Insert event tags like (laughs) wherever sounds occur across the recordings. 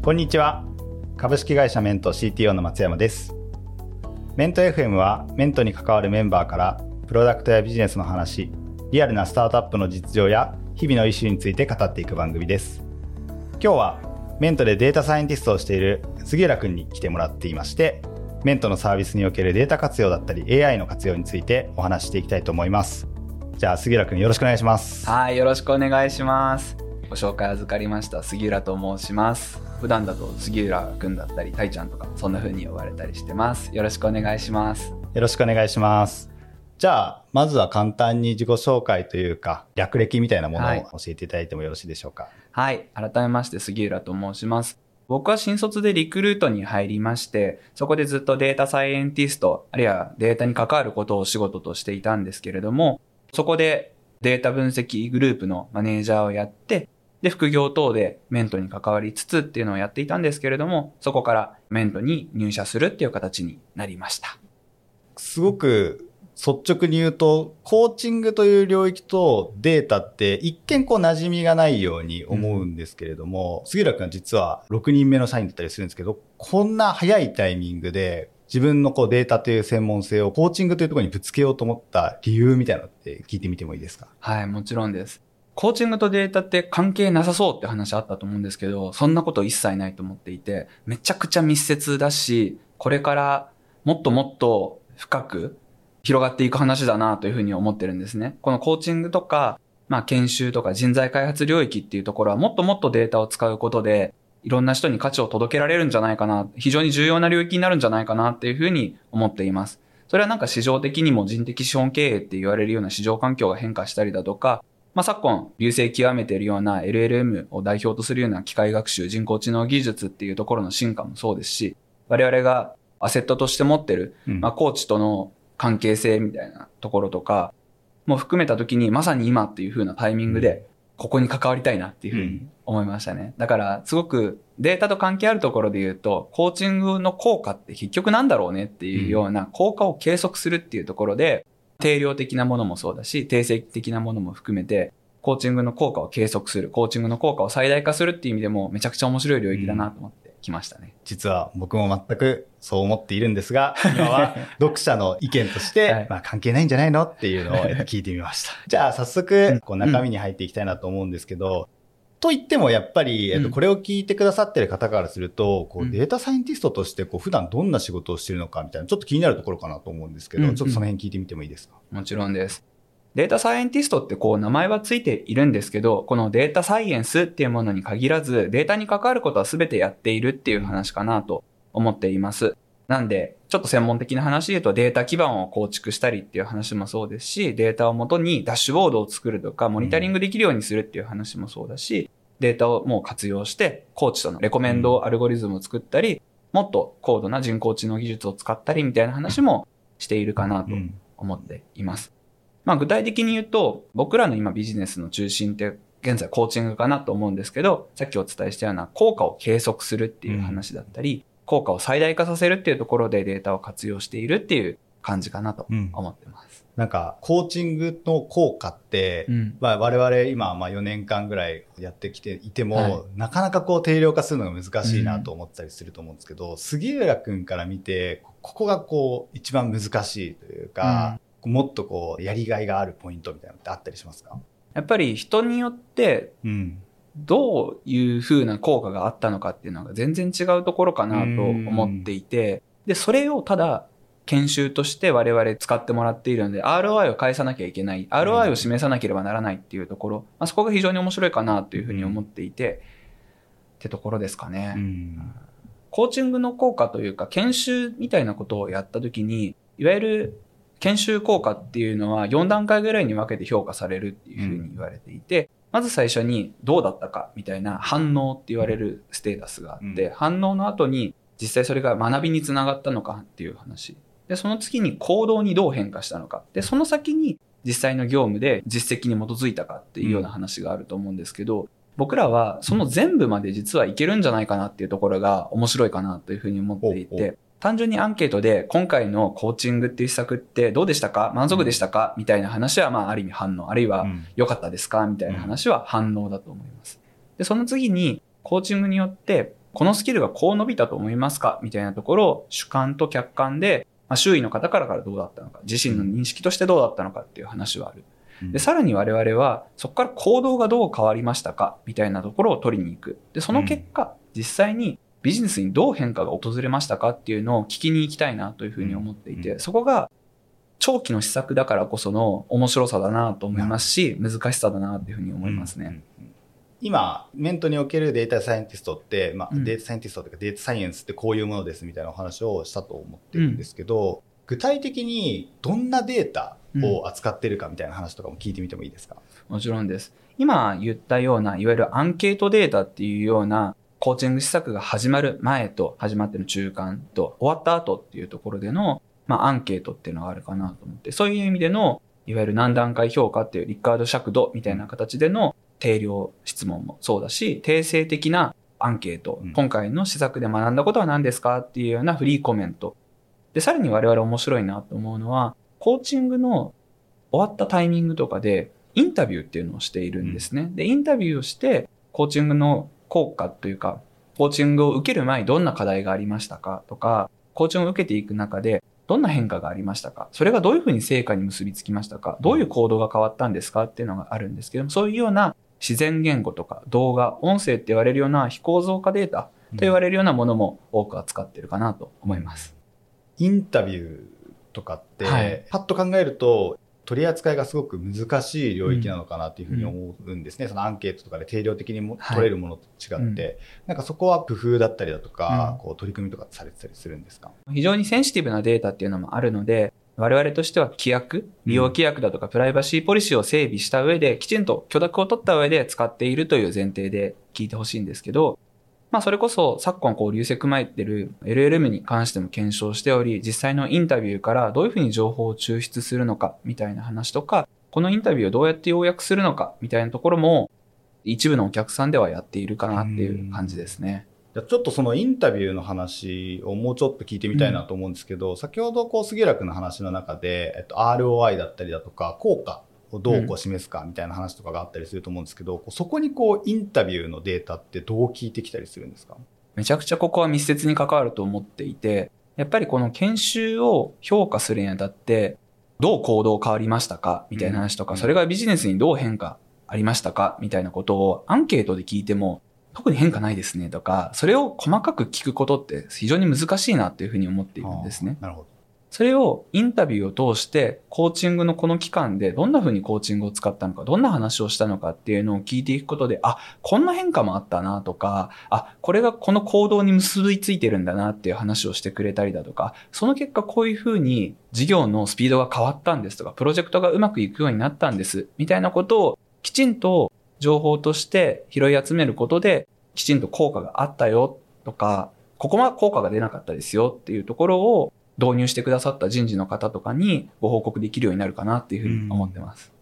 こんにちは。株式会社メント CTO の松山です。メント FM はメントに関わるメンバーからプロダクトやビジネスの話リアルなスタートアップの実情や日々のイシューについて語っていく番組です。今日はメントでデータサイエンティストをしている杉浦くんに来てもらっていましてメントのサービスにおけるデータ活用だったり AI の活用についてお話していきたいと思います。じゃあ杉浦くんよろしくお願いします。はいよろしくお願いします。ご紹介預かりました杉浦と申します。普段だと杉浦くんだったりたいちゃんとかそんな風に呼ばれたりしてます。よろしくお願いします。よろしくお願いします。じゃあまずは簡単に自己紹介というか略歴みたいなものを教えていただいてもよろしいでしょうか？はい、はい、改めまして杉浦と申します。僕は新卒でリクルートに入りまして、そこでずっとデータサイエンティスト、あるいはデータに関わることを仕事としていたんですけれども、そこでデータ分析グループのマネージャーをやって、で、副業等でメントに関わりつつっていうのをやっていたんですけれども、そこからメントに入社するっていう形になりました。すごく率直に言うと、コーチングという領域とデータって一見こう馴染みがないように思うんですけれども、うん、杉浦君は実は6人目の社員だったりするんですけど、こんな早いタイミングで自分のこうデータという専門性をコーチングというところにぶつけようと思った理由みたいなのって聞いてみてもいいですか？はい、もちろんです。コーチングとデータって関係なさそうって話あったと思うんですけど、そんなこと一切ないと思っていて、めちゃくちゃ密接だし、これからもっともっと深く広がっていく話だなというふうに思ってるんですね。このコーチングとか、まあ研修とか人材開発領域っていうところはもっともっとデータを使うことで、いろんな人に価値を届けられるんじゃないかな、非常に重要な領域になるんじゃないかなっていうふうに思っています。それはなんか市場的にも人的資本経営って言われるような市場環境が変化したりだとか、まあ、昨今、流星極めているような LLM を代表とするような機械学習、人工知能技術っていうところの進化もそうですし、我々がアセットとして持ってる、まあ、コーチとの関係性みたいなところとか、も含めた時にまさに今っていう風なタイミングで、ここに関わりたいなっていう風に思いましたね。だから、すごくデータと関係あるところで言うと、コーチングの効果って結局なんだろうねっていうような効果を計測するっていうところで、定量的なものもそうだし、定性的なものも含めて、コーチングの効果を計測する、コーチングの効果を最大化するっていう意味でもめちゃくちゃ面白い領域だなと思ってきましたね。実は僕も全くそう思っているんですが、(laughs) 今は読者の意見として、(laughs) はい、まあ関係ないんじゃないのっていうのを聞いてみました。(laughs) じゃあ早速、こう中身に入っていきたいなと思うんですけど、うん、と言ってもやっぱり、えっと、これを聞いてくださってる方からすると、こうデータサイエンティストとしてこう普段どんな仕事をしてるのかみたいな、ちょっと気になるところかなと思うんですけど、ちょっとその辺聞いてみてもいいですか？もちろんです。データサイエンティストってこう名前はついているんですけど、このデータサイエンスっていうものに限らず、データに関わることは全てやっているっていう話かなと思っています。なんで、ちょっと専門的な話で言うとデータ基盤を構築したりっていう話もそうですし、データをもとにダッシュボードを作るとか、モニタリングできるようにするっていう話もそうだし、データをもう活用して、コーチとのレコメンドアルゴリズムを作ったり、もっと高度な人工知能技術を使ったりみたいな話もしているかなと思っています。まあ具体的に言うと、僕らの今ビジネスの中心って現在コーチングかなと思うんですけど、さっきお伝えしたような効果を計測するっていう話だったり、効果を最大化させるっていうところでデータを活用しているっていう感じかなと思ってます。うん、なんか、コーチングの効果って、うん、まあ我々今まあ4年間ぐらいやってきていても、はい、なかなかこう定量化するのが難しいなと思ったりすると思うんですけど、うん、杉浦くんから見て、ここがこう一番難しいというか、もっとこう、やりがいがあるポイントみたいなのってあったりしますか？やっぱり人によって、どういう風な効果があったのかっていうのが全然違うところかなと思っていて、で、それをただ、研修として我々使ってもらっているので、ROI を返さなきゃいけない、ROI を示さなければならないっていうところ、まあ、そこが非常に面白いかなというふうに思っていて、ってところですかね。コーチングの効果というか、研修みたいなことをやったときに、いわゆる研修効果っていうのは4段階ぐらいに分けて評価されるっていうふうに言われていて、うん、まず最初にどうだったかみたいな反応って言われるステータスがあって、うん、反応の後に実際それが学びにつながったのかっていう話。で、その次に行動にどう変化したのか。で、その先に実際の業務で実績に基づいたかっていうような話があると思うんですけど、うん、僕らはその全部まで実はいけるんじゃないかなっていうところが面白いかなというふうに思っていて、単純にアンケートで今回のコーチングっていう施策ってどうでしたか？満足でしたか？みたいな話はまあある意味反応、あるいは良かったですか？みたいな話は反応だと思います。で、その次にコーチングによってこのスキルがこう伸びたと思いますか？みたいなところを主観と客観で、まあ、周囲の方からからどうだったのか、自身の認識としてどうだったのかっていう話はある。で、さらに我々は、そこから行動がどう変わりましたか？みたいなところを取りに行く。で、その結果、実際にビジネスにどう変化が訪れましたかっていうのを聞きに行きたいなというふうに思っていて、そこが長期の施策だからこその面白さだなと思いますし、難しさだなというふうに思いますね。今、メントにおけるデータサイエンティストって、まあ、データサイエンティストというかデータサイエンスってこういうものですみたいなお話をしたと思ってるんですけど、具体的にどんなデータを扱ってるかみたいな話とかも聞いてみてもいいですか、うん、もちろんです。今言ったような、いわゆるアンケートデータっていうようなコーチング施策が始まる前と始まってる中間と終わった後っていうところでの、まあ、アンケートっていうのがあるかなと思って、そういう意味での、いわゆる何段階評価っていうリッカード尺度みたいな形での定量質問もそうだし、定性的なアンケート、うん、今回の施策で学んだことは何ですかっていうようなフリーコメント。で、さらに我々面白いなと思うのは、コーチングの終わったタイミングとかで、インタビューっていうのをしているんですね。うん、で、インタビューをして、コーチングの効果というか、コーチングを受ける前にどんな課題がありましたか？とか、コーチングを受けていく中で、どんな変化がありましたか？それがどういうふうに成果に結びつきましたか？どういう行動が変わったんですか？っていうのがあるんですけども、そういうような自然言語とか動画、音声って言われるような非構造化データと言われるようなものも多く扱ってるかなと思います。インタビューとかって、はい、パッと考えると、取り扱いがすごく難しい領域なのかなというふうに思うんですね、うん、そのアンケートとかで定量的にも取れるものと違って、なんかそこは工夫だったりだとか、うん、こう取り組みとかされてたりするんですか？非常にセンシティブなデータっていうのもあるので、我々としては規約、利用規約だとかプライバシーポリシーを整備した上で、きちんと許諾を取った上で使っているという前提で聞いてほしいん。ですけど、まあそれこそ昨今こう流石まいてる LLM に関しても検証しており、実際のインタビューからどういうふうに情報を抽出するのかみたいな話とか、このインタビューをどうやって要約するのかみたいなところも一部のお客さんではやっているかなっていう感じですね。じゃちょっとそのインタビューの話をもうちょっと聞いてみたいなと思うんですけど、うん、先ほどこう杉浦君の話の中で、えっと、ROI だったりだとか効果をどうこう示すかみたいな話とかがあったりすると思うんですけど、うん、そこにこうインタビューのデータってどう聞いてきたりするんですか？めちゃくちゃここは密接に関わると思っていて、やっぱりこの研修を評価するにあたって、どう行動変わりましたかみたいな話とか、それがビジネスにどう変化ありましたかみたいなことをアンケートで聞いても、特に変化ないですねとか、それを細かく聞くことって非常に難しいなっていうふうに思っているんですね。なるほど。それをインタビューを通して、コーチングのこの期間でどんな風にコーチングを使ったのか、どんな話をしたのかっていうのを聞いていくことで、あ、こんな変化もあったなとか、あ、これがこの行動に結びついてるんだなっていう話をしてくれたりだとか、その結果こういう風に事業のスピードが変わったんですとか、プロジェクトがうまくいくようになったんです、みたいなことをきちんと情報として拾い集めることで、きちんと効果があったよとか、ここは効果が出なかったですよっていうところを導入してくださった人事の方とかにご報告できるようになるかなっていうふうに思ってます。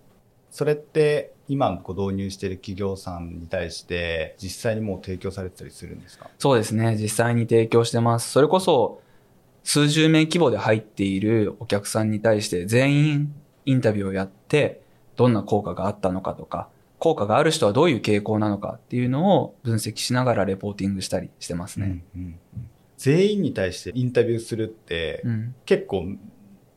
それって今ご導入している企業さんに対して実際にもう提供されてたりするんですか？そうですね。実際に提供してます。それこそ数十名規模で入っているお客さんに対して全員インタビューをやってどんな効果があったのかとか効果がある人はどういう傾向なのかっていうのを分析しながらレポーティングしたりしてますね。うんうんうん全員に対してインタビューするって、結構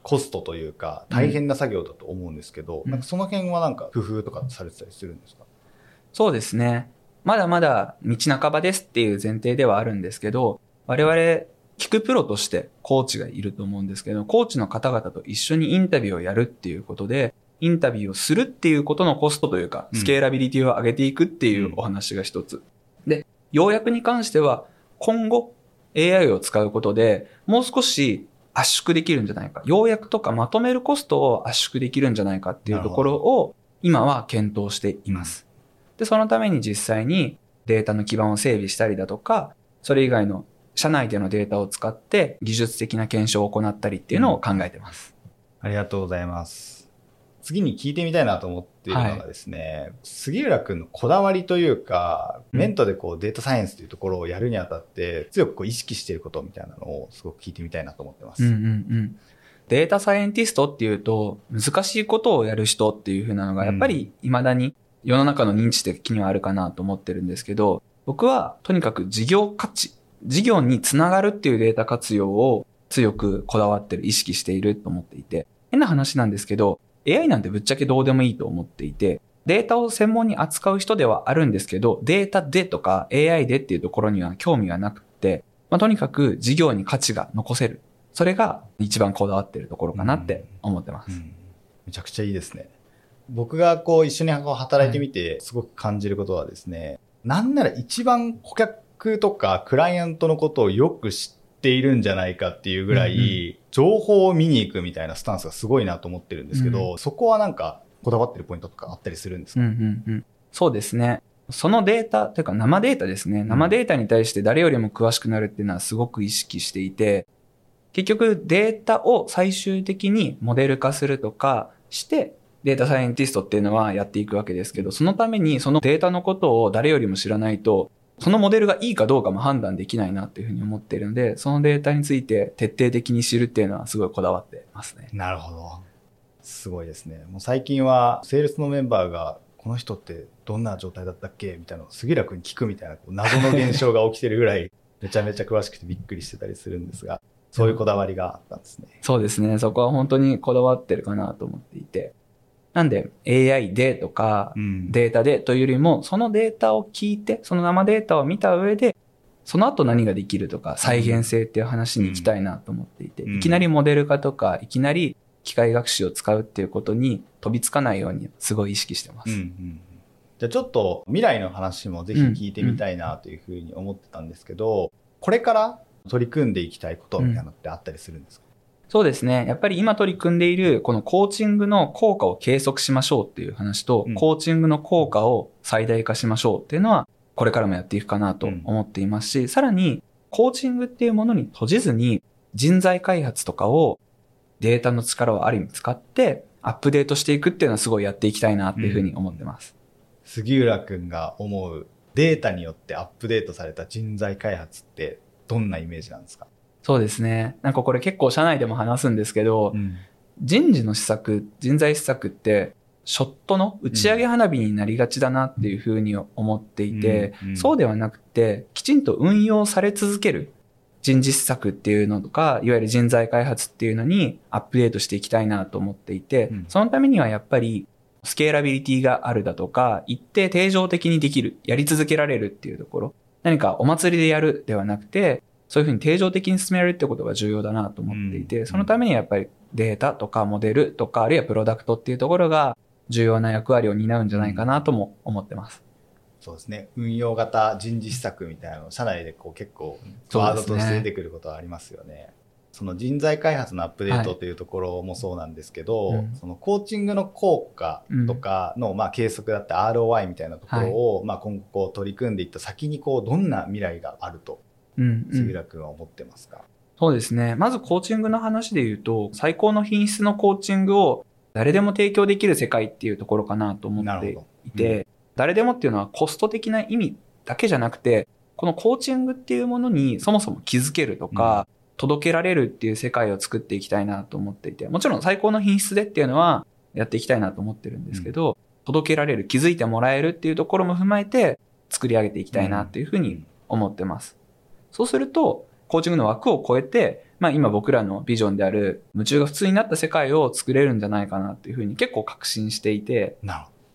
コストというか大変な作業だと思うんですけど、うん、なんかその辺はなんか工夫とかされてたりするんですか？そうですね。まだまだ道半ばですっていう前提ではあるんですけど、我々聞くプロとしてコーチがいると思うんですけど、コーチの方々と一緒にインタビューをやるっていうことで、インタビューをするっていうことのコストというか、スケーラビリティを上げていくっていうお話が一つ。うん、で、要約に関しては、今後 AI を使うことで、もう少し圧縮できるんじゃないか。要約とかまとめるコストを圧縮できるんじゃないかっていうところを今は検討しています。で、そのために実際にデータの基盤を整備したりだとか、それ以外の社内でのデータを使って技術的な検証を行ったりっていうのを考えてます。ありがとうございます。次に聞いてみたいなと思っているのがですね、はい、杉浦君のこだわりというか、メントでこうデータサイエンスというところをやるにあたって、強くこう意識していることみたいなのをすごく聞いてみたいなと思ってます。うんうんうん。データサイエンティストっていうと、難しいことをやる人っていう風なのが、やっぱり未だに世の中の認知的にはあるかなと思ってるんですけど、僕はとにかく事業価値、事業につながるっていうデータ活用を強くこだわってる、意識していると思っていて、変な話なんですけど、AI なんてぶっちゃけどうでもいいと思っていて、データを専門に扱う人ではあるんですけど、データでとか AI でっていうところには興味がなくて、まあ、とにかく事業に価値が残せる。それが一番こだわってるところかなって思ってます。うんうん、めちゃくちゃいいですね。僕がこう一緒に働いてみてすごく感じることはですね、はい、なんなら一番顧客とかクライアントのことをよく知っているんじゃないかっていうぐらい、情報を見に行くみたいなスタンスがすごいなと思ってるんですけど、うん、そこはなんかこだわってるポイントとかあったりするんですか、うんうんうん、そうですね。そのデータ、というか生データですね。生データに対して誰よりも詳しくなるっていうのはすごく意識していて、結局データを最終的にモデル化するとかして、データサイエンティストっていうのはやっていくわけですけど、そのためにそのデータのことを誰よりも知らないと、そのモデルがいいかどうかも判断できないなっていうふうに思っているので、そのデータについて徹底的に知るっていうのはすごいこだわってますね。なるほど。すごいですね。もう最近は、セールスのメンバーが、この人ってどんな状態だったっけみたいなのを杉浦君に聞くみたいな、謎の現象が起きてるぐらい、(laughs) めちゃめちゃ詳しくてびっくりしてたりするんですが、そういうこだわりがあったんですね。そうですね。そこは本当にこだわってるかなと思っていて。なんで AI でとか、データでというよりも、そのデータを聞いて、その生データを見た上で、その後何ができるとか、再現性っていう話に行きたいなと思っていて、いきなりモデル化とか、いきなり機械学習を使うっていうことに飛びつかないようにすごい意識してます。うんうん、じゃあちょっと未来の話もぜひ聞いてみたいなというふうに思ってたんですけど、これから取り組んでいきたいことみたいなのってあったりするんですか、そうですね。やっぱり今取り組んでいるこのコーチングの効果を計測しましょうっていう話と、うん、コーチングの効果を最大化しましょうっていうのは、これからもやっていくかなと思っていますし、うん、さらに、コーチングっていうものに閉じずに、人材開発とかをデータの力をある意味使って、アップデートしていくっていうのはすごいやっていきたいなっていうふうに思ってます。うん、杉浦くんが思うデータによってアップデートされた人材開発ってどんなイメージなんですか？そうですね。なんかこれ結構社内でも話すんですけど、うん、人事の施策、人材施策って、ショットの打ち上げ花火になりがちだなっていうふうに思っていて、うんうん、そうではなくて、きちんと運用され続ける人事施策っていうのとか、いわゆる人材開発っていうのにアップデートしていきたいなと思っていて、そのためにはやっぱりスケーラビリティがあるだとか、一定定常的にできる、やり続けられるっていうところ、何かお祭りでやるではなくて、そういうふうに定常的に進めるってことが重要だなと思っていて、そのためにはやっぱりデータとかモデルとか、あるいはプロダクトっていうところが重要な役割を担うんじゃないかなとも思ってます。そうですね。運用型人事施策みたいなの、社内でこう結構ワードとして出てくることはありますよね。その人材開発のアップデートというところもそうなんですけど、はいうん、そのコーチングの効果とかの、まあ計測だった ROI みたいなところを、はい、まあ今後取り組んでいった先にこうどんな未来があると杉浦君は思ってますか？そうですね。まずコーチングの話で言うと、最高の品質のコーチングを誰でも提供できる世界っていうところかなと思っていて、うん、誰でもっていうのはコスト的な意味だけじゃなくて、このコーチングっていうものにそもそも気づけるとか、うん、届けられるっていう世界を作っていきたいなと思っていて、もちろん最高の品質でっていうのはやっていきたいなと思ってるんですけど、うん、届けられる、気づいてもらえるっていうところも踏まえて作り上げていきたいなっていうふうに思ってます。そうすると、コーチングの枠を超えて、まあ今僕らのビジョンである夢中が普通になった世界を作れるんじゃないかなっていうふうに結構確信していて、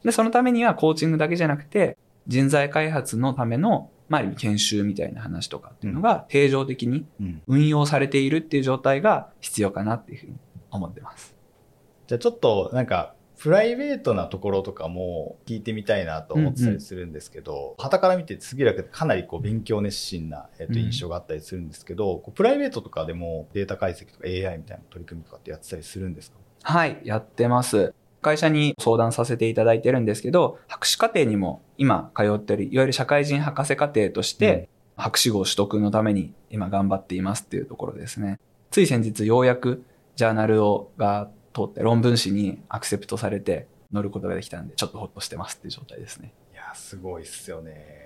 で、そのためにはコーチングだけじゃなくて、人材開発のための、まあ、研修みたいな話とかっていうのが定常的に運用されているっていう状態が必要かなっていうふうに思ってます。じゃあちょっとなんかプライベートなところとかも聞いてみたいなと思ってたりするんですけど、は、う、た、んうん、から見て杉浦君かなりこう勉強熱心な、えっと、印象があったりするんですけど、うん、プライベートとかでもデータ解析とか AI みたいな取り組みとかってやってたりするんですか？はい、やってます。会社に相談させていただいてるんですけど、博士課程にも今通ってる、いわゆる社会人博士課程として、博士号取得のために今頑張っていますっていうところですね。つい先日ようやくジャーナルをが通って論文誌にアクセプトされて乗ることができたんで、ちょっとほっとしてますっていう状態ですね。いや、すごいっすよね。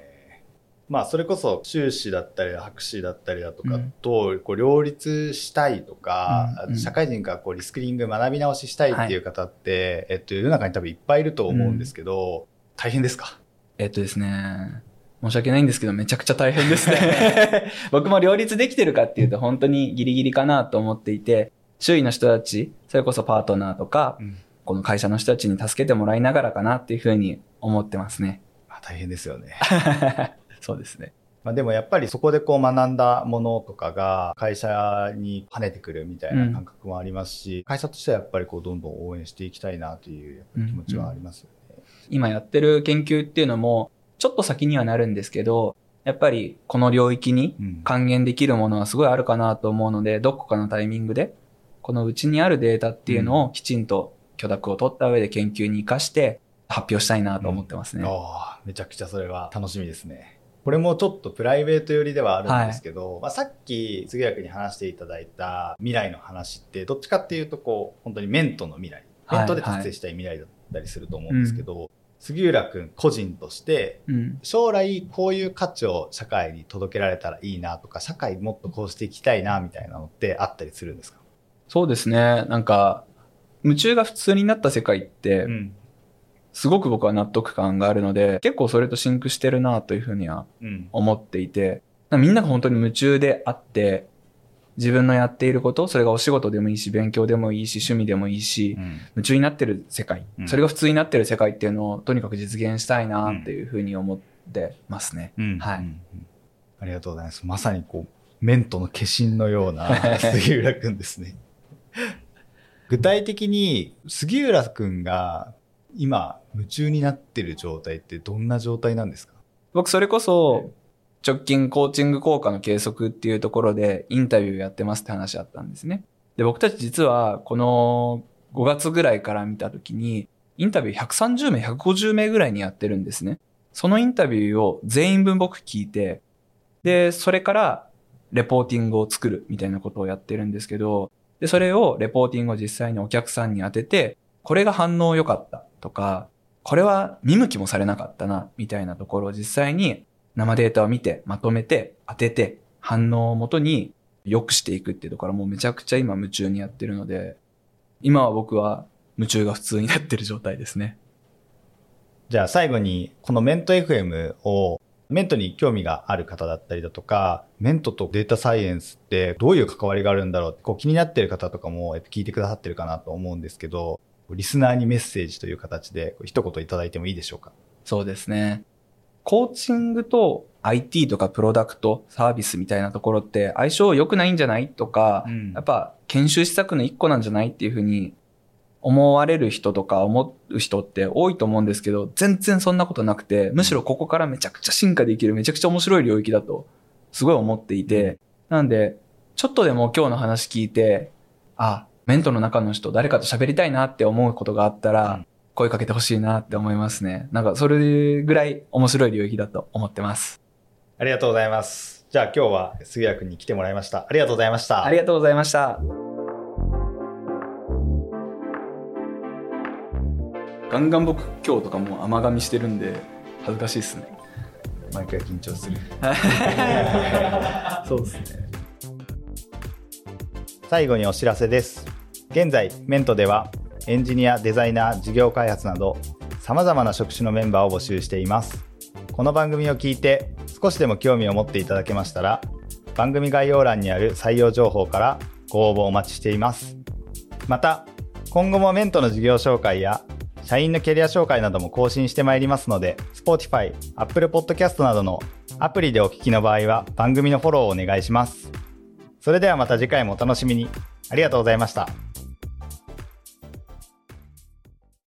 まあ、それこそ修士だったり博士だったりだとかとこう両立したいとか、うん、社会人がこうリスクリング学び直ししたいっていう方って、はい、えっと、世の中に多分いっぱいいると思うんですけど、うん、大変ですか？えっとですね、申し訳ないんですけど、めちゃくちゃ大変ですね。(laughs) 僕も両立できてるかっていうと、本当にギリギリかなと思っていて、周囲の人たち、それこそパートナーとか、うんこの会社の人たちに助けてもらいながらかなっていうふうに思ってますね。まあ、大変ですよね。(laughs) そうですね。まあでもやっぱりそこでこう学んだものとかが会社に跳ねてくるみたいな感覚もありますし、会社としてはやっぱりこうどんどん応援していきたいなという気持ちはありますよね。今やってる研究っていうのも、ちょっと先にはなるんですけど、やっぱりこの領域にうん還元できるものはすごいあるかなと思うので、どこかのタイミングで、このうちにあるデータっていうのをきちんと許諾を取った上で研究に活かして発表したいなと思ってますね。ああ、めちゃくちゃそれは楽しみですね。これもちょっとプライベート寄りではあるんですけど、まあ、さっき杉谷君に話していただいた未来の話ってどっちかっていうとこう本当にメントの未来。メントで達成したい未来だったりすると思うんですけど、杉浦君個人としてうん。将来こういう価値を社会に届けられたらいいなとか社会もっとこうしていきたいなみたいなのってあったりするんですか、そうですね。なんか、夢中が普通になった世界って、ん。すごく僕は納得感があるので、結構それとシンクしてるなというふうにはうん。思っていて、みんなが本当に夢中であって、自分のやっていること、それがお仕事でもいいし、勉強でもいいし、趣味でもいいし、夢中になってる世界、うん。それが普通になってる世界っていうのをとにかく実現したいなっていうふうに思ってますね。うん。はい。うんうん。ありがとうございます。まさにこう、メントの化身のような (laughs) 杉浦くんですね。具体的に杉浦くんが今夢中になってる状態ってどんな状態なんですか？僕それこそ直近コーチング効果の計測っていうところでインタビューやってますって話あったんですね。で、僕たち実はこの5月ぐらいから見たときにインタビュー130名、150名ぐらいにやってるんですね。そのインタビューを全員分僕聞いて、で、それからレポーティングを作るみたいなことをやってるんですけど、で、それをレポーティングを実際にお客さんに当てて、これが反応良かったとか、これは見向きもされなかったな、みたいなところを実際に生データを見て、まとめて、当てて、反応をもとに良くしていくっていうところもうめちゃくちゃ今夢中にやってるので、今は僕は夢中が普通になってる状態ですね。じゃあ最後に、このメント FM を、メントに興味がある方だったりだとか、メントとデータサイエンスってどういう関わりがあるんだろうってこう気になってる方とかもえっと聞いてくださってるかなと思うんですけど、リスナーにメッセージという形で一言いただいてもいいでしょうか？そうですね。コーチングと IT とかプロダクト、サービスみたいなところって相性良くないんじゃない？とか、うん。やっぱ研修施策の一個なんじゃない？っていうふうに思われる人とか思う人って多いと思うんですけど、全然そんなことなくて、むしろここからめちゃくちゃ進化できる、めちゃくちゃ面白い領域だと、すごい思っていて、なんで、ちょっとでも今日の話聞いて、あ、メントの中の人、誰かと喋りたいなって思うことがあったら、うん声かけてほしいなって思いますね。なんかそれぐらい面白い領域だと思ってます。ありがとうございます。じゃあ今日は杉谷君に来てもらいました。ありがとうございました。ありがとうございました。ガンガン僕今日とかもう甘噛みしてるんで恥ずかしいですね。毎回緊張する。(laughs) そうですね。最後にお知らせです。現在、メントではエンジニア、デザイナー、事業開発など様々な職種のメンバーを募集しています。この番組を聞いて少しでも興味を持っていただけましたら、番組概要欄にある採用情報からご応募お待ちしています。また、今後もメントの事業紹介や社員のキャリア紹介なども更新してまいりますので、Spotify、Apple Podcast などのアプリでお聞きの場合は番組のフォローをお願いします。それではまた次回もお楽しみに。ありがとうございました。